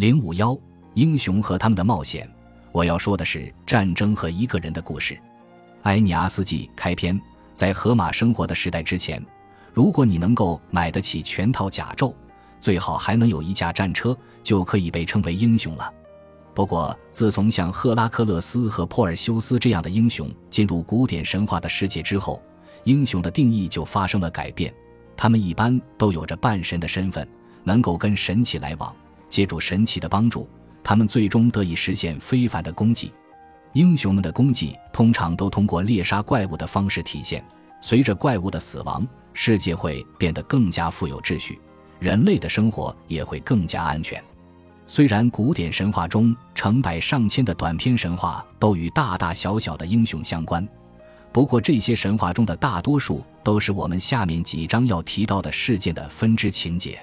零五幺英雄和他们的冒险。我要说的是战争和一个人的故事。埃尼阿斯纪开篇，在荷马生活的时代之前，如果你能够买得起全套甲胄，最好还能有一架战车，就可以被称为英雄了。不过，自从像赫拉克勒斯和珀尔修斯这样的英雄进入古典神话的世界之后，英雄的定义就发生了改变。他们一般都有着半神的身份，能够跟神奇来往。借助神奇的帮助，他们最终得以实现非凡的功绩。英雄们的功绩通常都通过猎杀怪物的方式体现。随着怪物的死亡，世界会变得更加富有秩序，人类的生活也会更加安全。虽然古典神话中成百上千的短篇神话都与大大小小的英雄相关，不过这些神话中的大多数都是我们下面几章要提到的事件的分支情节。